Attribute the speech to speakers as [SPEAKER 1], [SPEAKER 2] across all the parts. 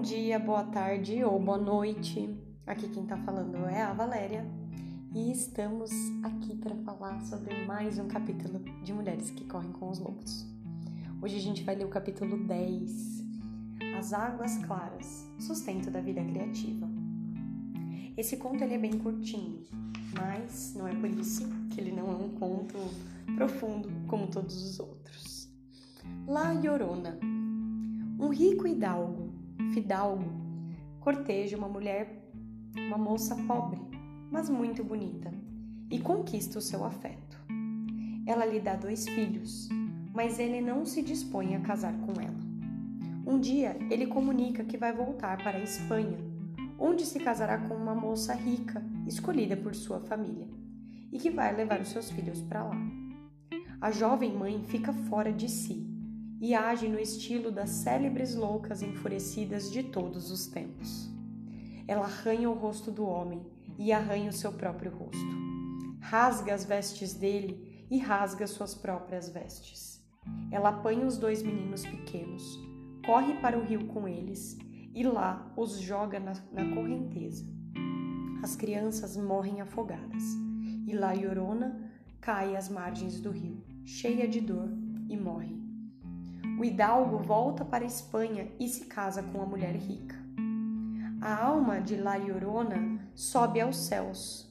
[SPEAKER 1] Bom dia, boa tarde ou boa noite. Aqui quem tá falando é a Valéria e estamos aqui para falar sobre mais um capítulo de Mulheres que Correm com os Lobos. Hoje a gente vai ler o capítulo 10, As Águas Claras, Sustento da Vida Criativa. Esse conto ele é bem curtinho, mas não é por isso que ele não é um conto profundo como todos os outros. La Llorona. Um rico hidalgo, fidalgo, corteja uma mulher, uma moça pobre, mas muito bonita, e conquista o seu afeto. Ela lhe dá dois filhos, mas ele não se dispõe a casar com ela. Um dia, ele comunica que vai voltar para a Espanha, onde se casará com uma moça rica, escolhida por sua família, e que vai levar os seus filhos para lá. A jovem mãe fica fora de si e age no estilo das célebres loucas enfurecidas de todos os tempos. Ela arranha o rosto do homem e arranha o seu próprio rosto. Rasga as vestes dele e rasga suas próprias vestes. Ela apanha os dois meninos pequenos, corre para o rio com eles e lá os joga na, na correnteza. As crianças morrem afogadas e La Llorona cai às margens do rio, cheia de dor, e morre. O hidalgo volta para a Espanha e se casa com a mulher rica. A alma de La Llorona sobe aos céus.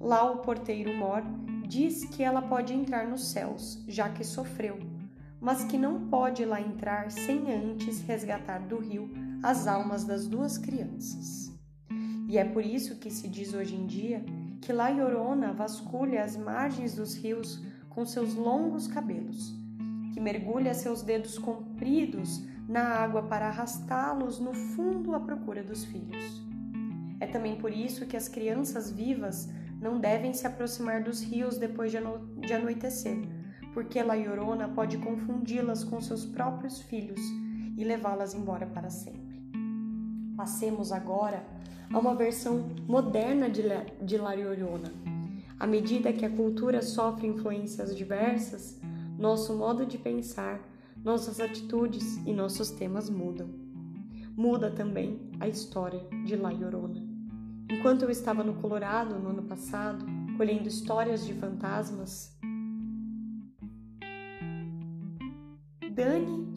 [SPEAKER 1] Lá o porteiro mor diz que ela pode entrar nos céus, já que sofreu, mas que não pode lá entrar sem antes resgatar do rio as almas das duas crianças. E é por isso que se diz hoje em dia que La Llorona vasculha as margens dos rios com seus longos cabelos que mergulha seus dedos compridos na água para arrastá-los no fundo à procura dos filhos. É também por isso que as crianças vivas não devem se aproximar dos rios depois de, ano de anoitecer, porque La Llorona pode confundi-las com seus próprios filhos e levá-las embora para sempre. Passemos agora a uma versão moderna de La, de La Llorona. À medida que a cultura sofre influências diversas, nosso modo de pensar, nossas atitudes e nossos temas mudam. Muda também a história de La Llorona. Enquanto eu estava no Colorado no ano passado, colhendo histórias de fantasmas, Dani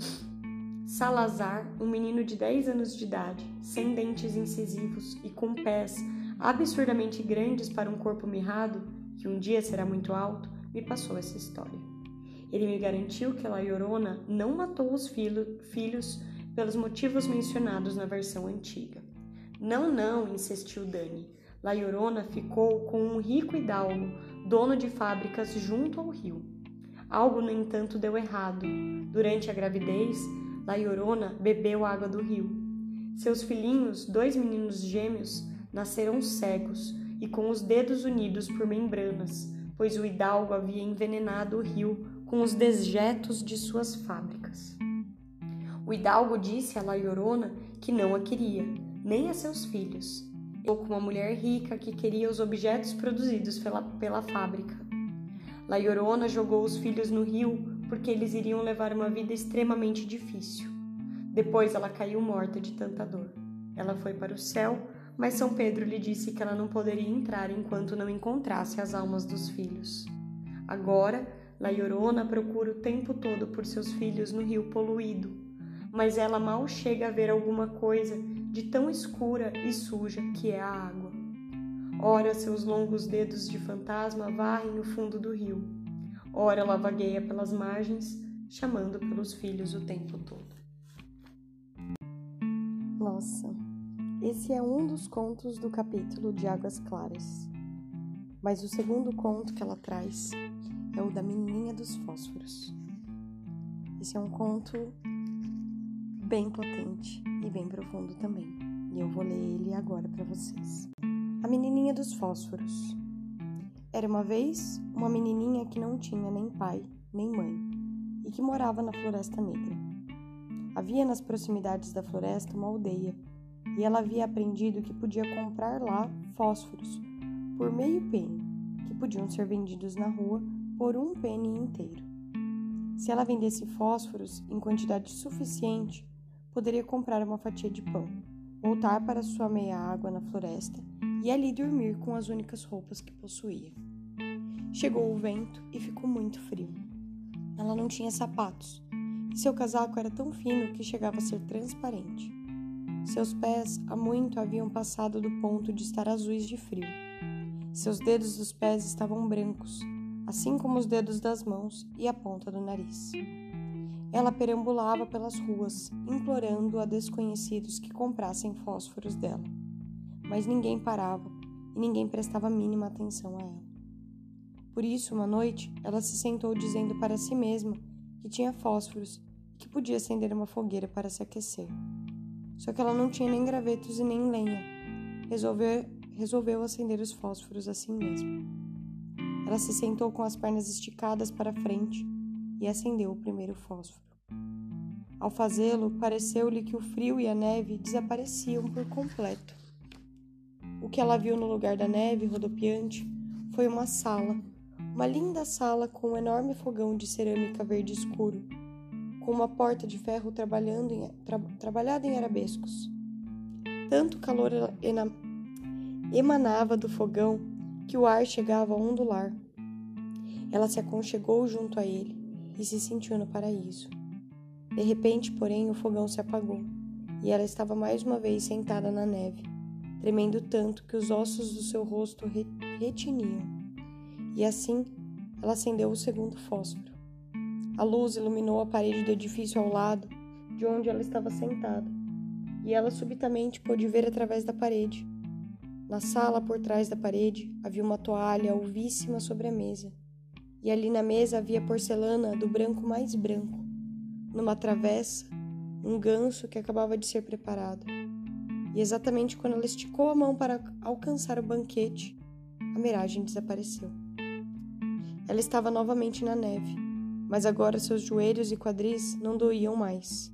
[SPEAKER 1] Salazar, um menino de 10 anos de idade, sem dentes incisivos e com pés absurdamente grandes para um corpo mirrado, que um dia será muito alto, me passou essa história. Ele me garantiu que La Llorona não matou os filho, filhos pelos motivos mencionados na versão antiga. Não, não, insistiu Dani. La Llorona ficou com um rico hidalgo, dono de fábricas junto ao rio. Algo, no entanto, deu errado. Durante a gravidez, La Llorona bebeu água do rio. Seus filhinhos, dois meninos gêmeos, nasceram cegos e com os dedos unidos por membranas, pois o hidalgo havia envenenado o rio com os dejetos de suas fábricas. O hidalgo disse a La Llorona que não a queria, nem a seus filhos, ou com uma mulher rica que queria os objetos produzidos pela, pela fábrica. La Llorona jogou os filhos no rio porque eles iriam levar uma vida extremamente difícil. Depois ela caiu morta de tanta dor. Ela foi para o céu, mas São Pedro lhe disse que ela não poderia entrar enquanto não encontrasse as almas dos filhos. Agora, La Llorona procura o tempo todo por seus filhos no rio poluído, mas ela mal chega a ver alguma coisa de tão escura e suja que é a água. Ora, seus longos dedos de fantasma varrem o fundo do rio. Ora, ela vagueia pelas margens, chamando pelos filhos o tempo todo.
[SPEAKER 2] Nossa, esse é um dos contos do capítulo de Águas Claras. Mas o segundo conto que ela traz é o da Menininha dos Fósforos. Esse é um conto bem potente e bem profundo também, e eu vou ler ele agora para vocês. A Menininha dos Fósforos. Era uma vez uma menininha que não tinha nem pai nem mãe e que morava na Floresta Negra. Havia nas proximidades da floresta uma aldeia e ela havia aprendido que podia comprar lá fósforos por meio penny, que podiam ser vendidos na rua por um penny inteiro. Se ela vendesse fósforos em quantidade suficiente, poderia comprar uma fatia de pão. voltar para sua meia água na floresta e ali dormir com as únicas roupas que possuía. Chegou o vento e ficou muito frio. Ela não tinha sapatos e seu casaco era tão fino que chegava a ser transparente. Seus pés há muito haviam passado do ponto de estar azuis de frio. Seus dedos dos pés estavam brancos, assim como os dedos das mãos e a ponta do nariz. Ela perambulava pelas ruas, implorando a desconhecidos que comprassem fósforos dela. Mas ninguém parava e ninguém prestava mínima atenção a ela. Por isso, uma noite, ela se sentou dizendo para si mesma que tinha fósforos e que podia acender uma fogueira para se aquecer. Só que ela não tinha nem gravetos e nem lenha. Resolveu, resolveu acender os fósforos assim mesmo. Ela se sentou com as pernas esticadas para frente e acendeu o primeiro fósforo. Ao fazê-lo, pareceu-lhe que o frio e a neve desapareciam por completo. O que ela viu no lugar da neve rodopiante foi uma sala, uma linda sala com um enorme fogão de cerâmica verde escuro, com uma porta de ferro trabalhando em, tra, trabalhada em arabescos. Tanto calor emanava do fogão que o ar chegava a ondular. Ela se aconchegou junto a ele e se sentiu no paraíso. De repente, porém, o fogão se apagou e ela estava mais uma vez sentada na neve, tremendo tanto que os ossos do seu rosto re retiniam. E assim, ela acendeu o segundo fósforo. A luz iluminou a parede do edifício ao lado de onde ela estava sentada, e ela subitamente pôde ver através da parede. Na sala por trás da parede havia uma toalha alvíssima sobre a mesa e ali na mesa havia porcelana do branco mais branco. Numa travessa, um ganso que acabava de ser preparado. E exatamente quando ela esticou a mão para alcançar o banquete, a miragem desapareceu. Ela estava novamente na neve, mas agora seus joelhos e quadris não doíam mais.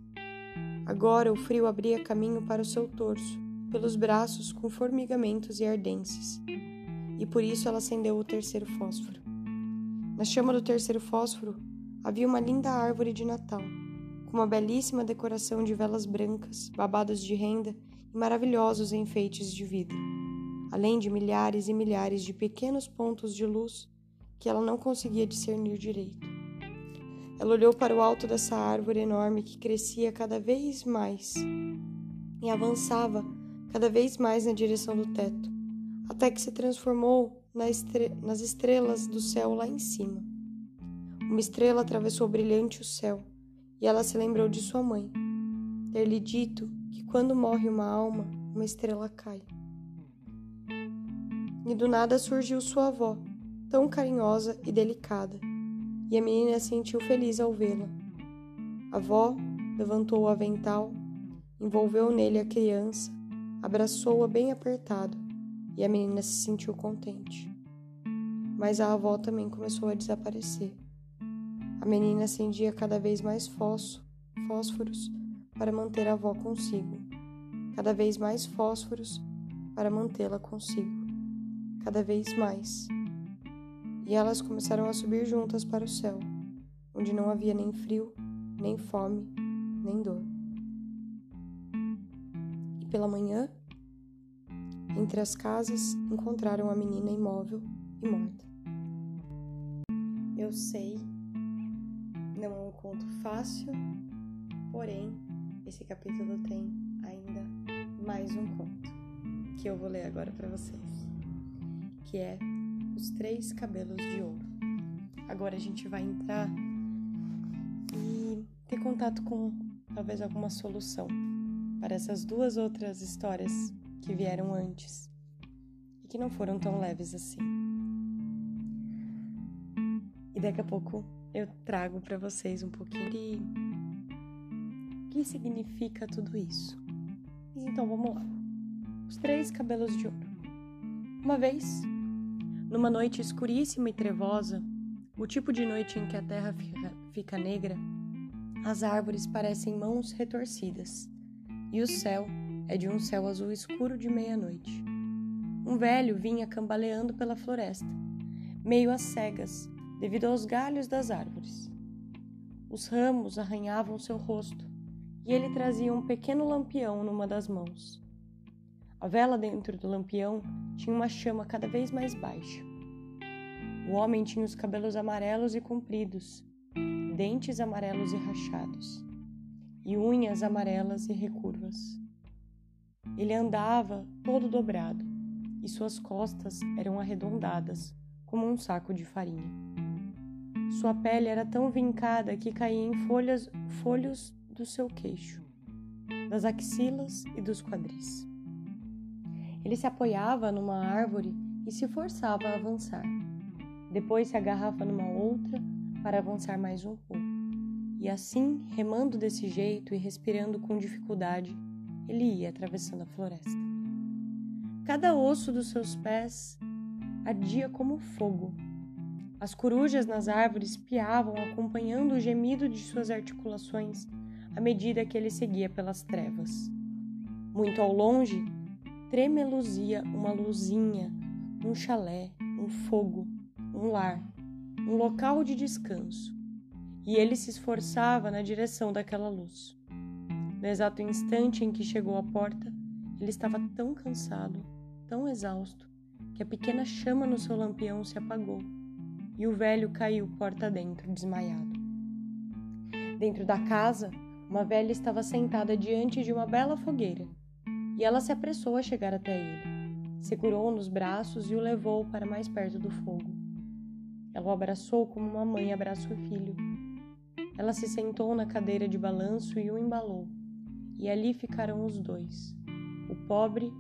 [SPEAKER 2] Agora o frio abria caminho para o seu torso, pelos braços com formigamentos e ardências. E por isso ela acendeu o terceiro fósforo. Na chama do terceiro fósforo havia uma linda árvore de Natal, com uma belíssima decoração de velas brancas, babados de renda e maravilhosos enfeites de vidro, além de milhares e milhares de pequenos pontos de luz que ela não conseguia discernir direito. Ela olhou para o alto dessa árvore enorme que crescia cada vez mais e avançava cada vez mais na direção do teto, até que se transformou nas estrelas do céu lá em cima. Uma estrela atravessou brilhante o céu e ela se lembrou de sua mãe, ter-lhe dito que quando morre uma alma, uma estrela cai. E do nada surgiu sua avó, tão carinhosa e delicada, e a menina sentiu feliz ao vê-la. A avó levantou o avental, envolveu nele a criança, abraçou-a bem apertado e a menina se sentiu contente. Mas a avó também começou a desaparecer. A menina acendia cada vez mais fósforos para manter a avó consigo, cada vez mais fósforos para mantê-la consigo, cada vez mais. E elas começaram a subir juntas para o céu, onde não havia nem frio, nem fome, nem dor. Pela manhã, entre as casas, encontraram a menina imóvel e morta. Eu sei, não é um conto fácil, porém, esse capítulo tem ainda mais um conto que eu vou ler agora para vocês, que é Os Três Cabelos de Ouro. Agora a gente vai entrar e ter contato com talvez alguma solução para essas duas outras histórias que vieram antes e que não foram tão leves assim. E daqui a pouco eu trago para vocês um pouquinho de o que significa tudo isso. Então vamos lá. Os três cabelos de ouro. Uma vez, numa noite escuríssima e trevosa, o tipo de noite em que a terra fica, fica negra, as árvores parecem mãos retorcidas e o céu é de um céu azul escuro de meia-noite. Um velho vinha cambaleando pela floresta, meio às cegas, devido aos galhos das árvores. Os ramos arranhavam seu rosto e ele trazia um pequeno lampião numa das mãos, A vela dentro do lampião tinha uma chama cada vez mais baixa. O homem tinha os cabelos amarelos e compridos, dentes amarelos e rachados, e unhas amarelas e recurvas. Ele andava todo dobrado, e suas costas eram arredondadas, como um saco de farinha. Sua pele era tão vincada que caía em folhas, folhos do seu queixo, das axilas e dos quadris. Ele se apoiava numa árvore e se forçava a avançar. Depois se agarrava numa outra para avançar mais um pouco. E assim, remando desse jeito e respirando com dificuldade, ele ia atravessando a floresta. Cada osso dos seus pés ardia como fogo. As corujas nas árvores piavam, acompanhando o gemido de suas articulações à medida que ele seguia pelas trevas. Muito ao longe, tremeluzia uma luzinha, um chalé, um fogo, um lar, um local de descanso, e ele se esforçava na direção daquela luz. No exato instante em que chegou à porta, ele estava tão cansado, tão exausto, que a pequena chama no seu lampião se apagou e o velho caiu porta dentro, desmaiado. Dentro da casa, uma velha estava sentada diante de uma bela fogueira e ela se apressou a chegar até ele. Segurou-o nos braços e o levou para mais perto do fogo. Ela o abraçou como uma mãe abraça o filho. Ela se sentou na cadeira de balanço e o embalou, e ali ficaram os dois, o pobre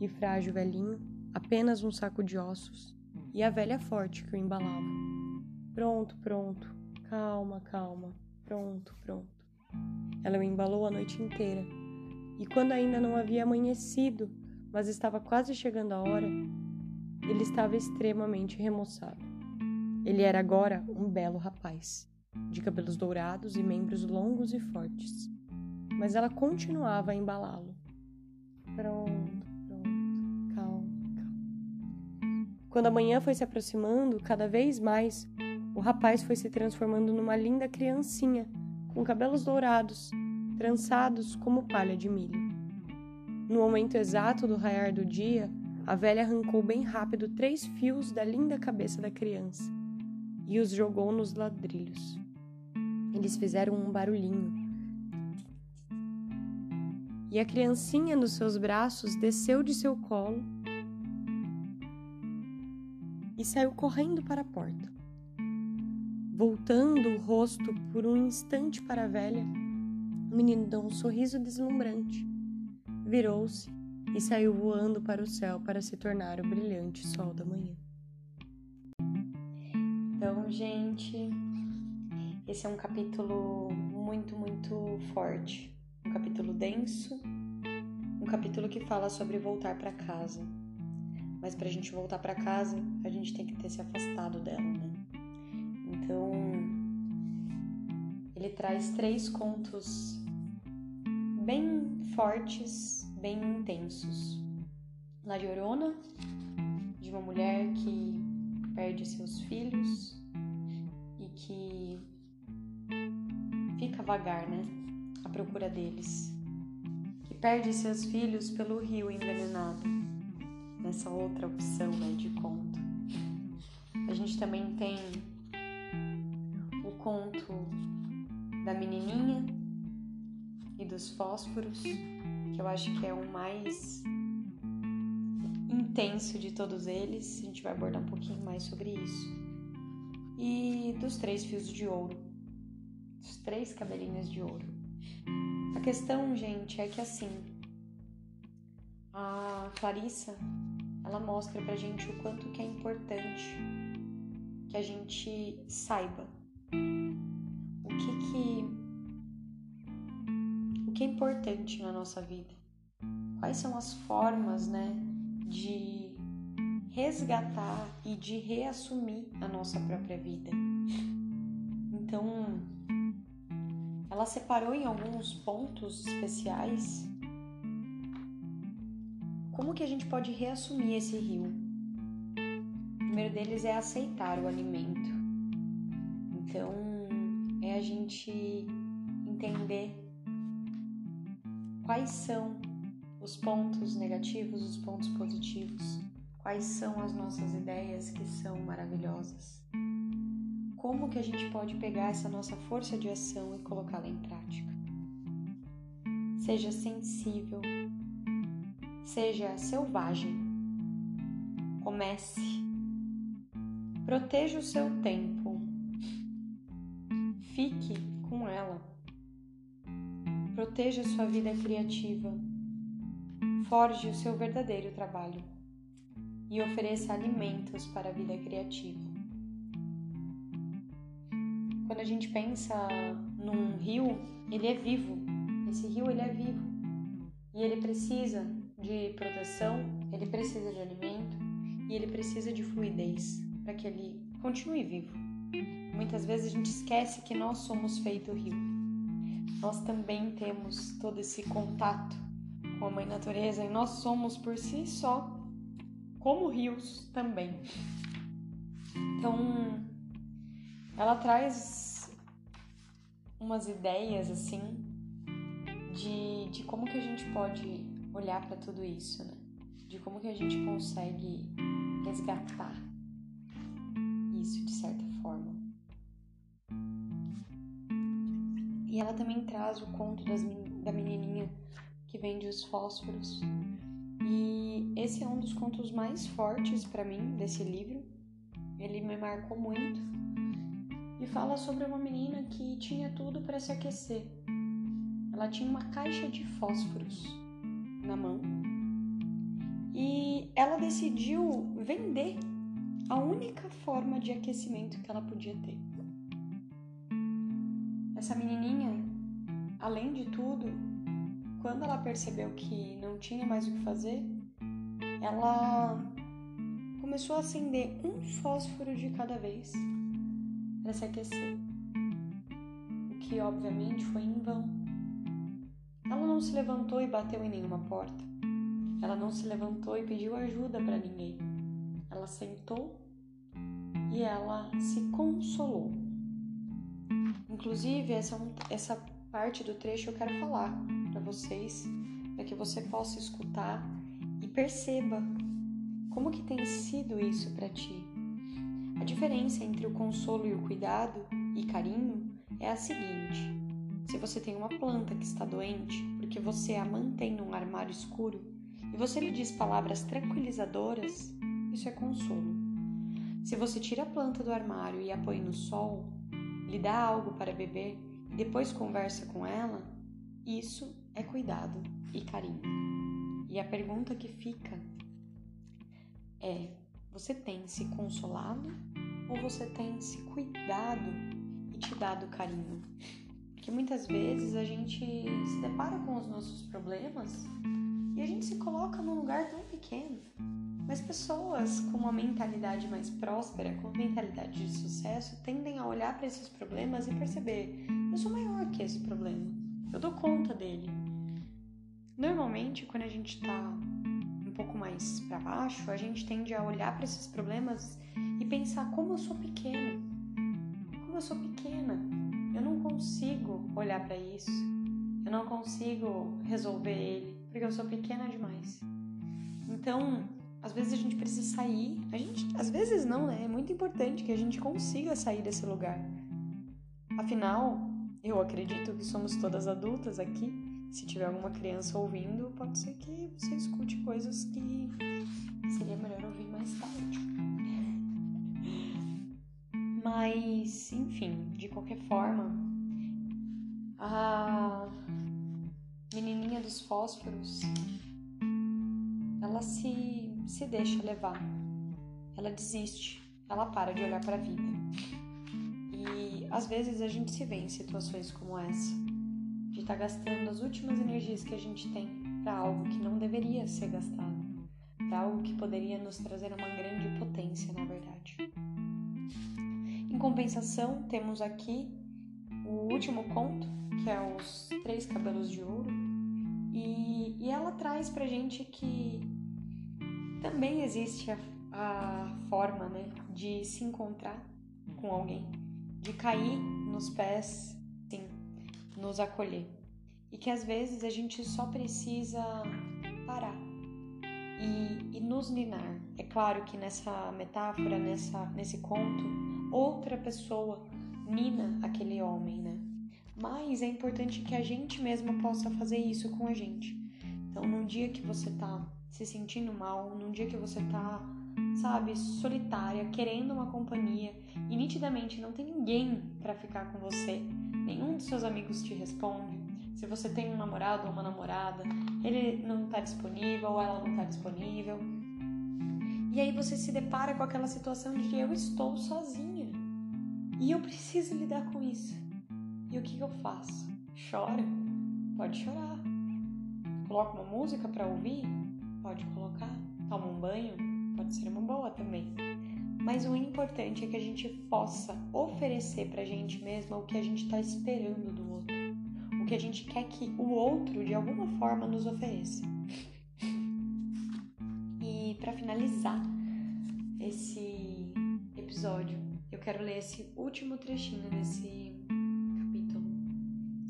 [SPEAKER 2] e frágil velhinho, apenas um saco de ossos, e a velha forte que o embalava. Pronto, pronto, calma, calma, pronto, pronto. Ela o embalou a noite inteira, e quando ainda não havia amanhecido, mas estava quase chegando a hora, ele estava extremamente remoçado. Ele era agora um belo rapaz, de cabelos dourados e membros longos e fortes. Mas ela continuava a embalá-lo. Pronto, pronto, calma, calma. Quando a manhã foi se aproximando, cada vez mais, o rapaz foi se transformando numa linda criancinha, com cabelos dourados, trançados como palha de milho. No momento exato do raiar do dia, a velha arrancou bem rápido três fios da linda cabeça da criança e os jogou nos ladrilhos. Eles fizeram um barulhinho. E a criancinha nos seus braços desceu de seu colo e saiu correndo para a porta. Voltando o rosto por um instante para a velha, o menino deu um sorriso deslumbrante, virou-se e saiu voando para o céu para se tornar o brilhante sol da manhã.
[SPEAKER 1] Então, gente, esse é um capítulo muito, muito forte. Um capítulo denso, um capítulo que fala sobre voltar para casa. Mas para a gente voltar para casa, a gente tem que ter se afastado dela, né? Então, ele traz três contos bem fortes, bem intensos. La Llorona, de uma mulher que perde seus filhos e que fica vagar, né? À procura deles. Que perde seus filhos pelo rio envenenado. Nessa outra opção né, de conto. A gente também tem o conto da menininha e dos fósforos, que eu acho que é o mais intenso de todos eles, a gente vai abordar um pouquinho mais sobre isso. E dos três fios de ouro, os três cabelinhos de ouro. A questão, gente, é que assim, a Clarissa, ela mostra pra gente o quanto que é importante que a gente saiba o que que o que é importante na nossa vida. Quais são as formas, né, de resgatar e de reassumir a nossa própria vida. Então, ela separou em alguns pontos especiais como que a gente pode reassumir esse rio. O primeiro deles é aceitar o alimento. Então, é a gente entender quais são os pontos negativos, os pontos positivos, quais são as nossas ideias que são maravilhosas. Como que a gente pode pegar essa nossa força de ação e colocá-la em prática? Seja sensível, seja selvagem. Comece. Proteja o seu tempo. Fique com ela. Proteja sua vida criativa. Forge o seu verdadeiro trabalho e ofereça alimentos para a vida criativa. Quando a gente pensa num rio, ele é vivo. Esse rio ele é vivo e ele precisa de proteção, ele precisa de alimento e ele precisa de fluidez para que ele continue vivo. Muitas vezes a gente esquece que nós somos feito rio. Nós também temos todo esse contato com a mãe natureza e nós somos por si só como rios também. Então, ela traz umas ideias assim de, de como que a gente pode olhar para tudo isso, né? De como que a gente consegue resgatar isso de certa forma. E ela também traz o conto das, da menininha que vende os fósforos e esse é um dos contos mais fortes para mim desse livro. Ele me marcou muito e fala sobre uma menina que tinha tudo para se aquecer. Ela tinha uma caixa de fósforos na mão e ela decidiu vender a única forma de aquecimento que ela podia ter. Essa menininha, além de tudo, quando ela percebeu que não tinha mais o que fazer, ela começou a acender um fósforo de cada vez para se aquecer. O que obviamente foi em vão. Ela não se levantou e bateu em nenhuma porta. Ela não se levantou e pediu ajuda para ninguém. Ela sentou e ela se consolou. Inclusive, essa, essa parte do trecho eu quero falar para vocês, para que você possa escutar e perceba como que tem sido isso para ti. A diferença entre o consolo e o cuidado e carinho é a seguinte: se você tem uma planta que está doente porque você a mantém num armário escuro e você lhe diz palavras tranquilizadoras, isso é consolo. Se você tira a planta do armário e a põe no sol, lhe dá algo para beber e depois conversa com ela, isso é cuidado e carinho. E a pergunta que fica é: você tem se consolado ou você tem se cuidado e te dado carinho? Porque muitas vezes a gente se depara com os nossos problemas e a gente se coloca num lugar tão pequeno. Mas pessoas com uma mentalidade mais próspera, com uma mentalidade de sucesso, tendem a olhar para esses problemas e perceber: eu sou maior que esse problema, eu dou conta dele. Normalmente, quando a gente está pouco mais para baixo, a gente tende a olhar para esses problemas e pensar como eu sou pequeno. Como eu sou pequena, eu não consigo olhar para isso. Eu não consigo resolver ele, porque eu sou pequena demais. Então, às vezes a gente precisa sair. A gente, às vezes não, né? É muito importante que a gente consiga sair desse lugar. Afinal, eu acredito que somos todas adultas aqui se tiver alguma criança ouvindo, pode ser que você escute coisas que seria melhor ouvir mais tarde. Mas, enfim, de qualquer forma, a menininha dos fósforos, ela se, se deixa levar, ela desiste, ela para de olhar para a vida. E às vezes a gente se vê em situações como essa de estar tá gastando as últimas energias que a gente tem para algo que não deveria ser gastado, para algo que poderia nos trazer uma grande potência, na verdade. Em compensação, temos aqui o último conto, que é os Três Cabelos de Ouro, e, e ela traz pra gente que também existe a, a forma né, de se encontrar com alguém, de cair nos pés nos acolher. E que às vezes a gente só precisa parar e, e nos ninar. É claro que nessa metáfora, nessa, nesse conto, outra pessoa nina aquele homem, né? Mas é importante que a gente mesma possa fazer isso com a gente. Então, num dia que você tá se sentindo mal, num dia que você tá, sabe, solitária, querendo uma companhia e nitidamente não tem ninguém para ficar com você, nenhum dos seus amigos te responde. Se você tem um namorado ou uma namorada, ele não tá disponível ou ela não tá disponível. E aí você se depara com aquela situação de eu estou sozinha e eu preciso lidar com isso. E o que, que eu faço? Chora? Pode chorar. Coloca uma música para ouvir? Pode colocar. Toma um banho? Pode ser uma boa também. Mas o importante é que a gente possa oferecer pra gente mesma o que a gente está esperando do outro. O que a gente quer que o outro, de alguma forma, nos ofereça. E para finalizar esse episódio, eu quero ler esse último trechinho desse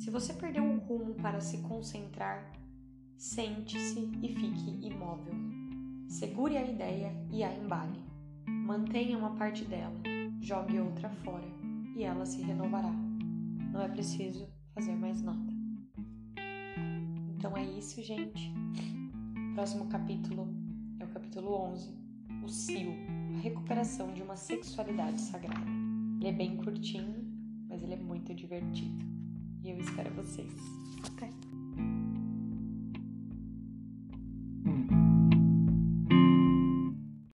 [SPEAKER 1] se você perdeu o rumo para se concentrar, sente-se e fique imóvel. Segure a ideia e a embale. Mantenha uma parte dela, jogue outra fora e ela se renovará. Não é preciso fazer mais nada. Então é isso, gente. Próximo capítulo é o capítulo 11, o Cio, a recuperação de uma sexualidade sagrada. Ele é bem curtinho, mas ele é muito divertido. E eu espero vocês. Até!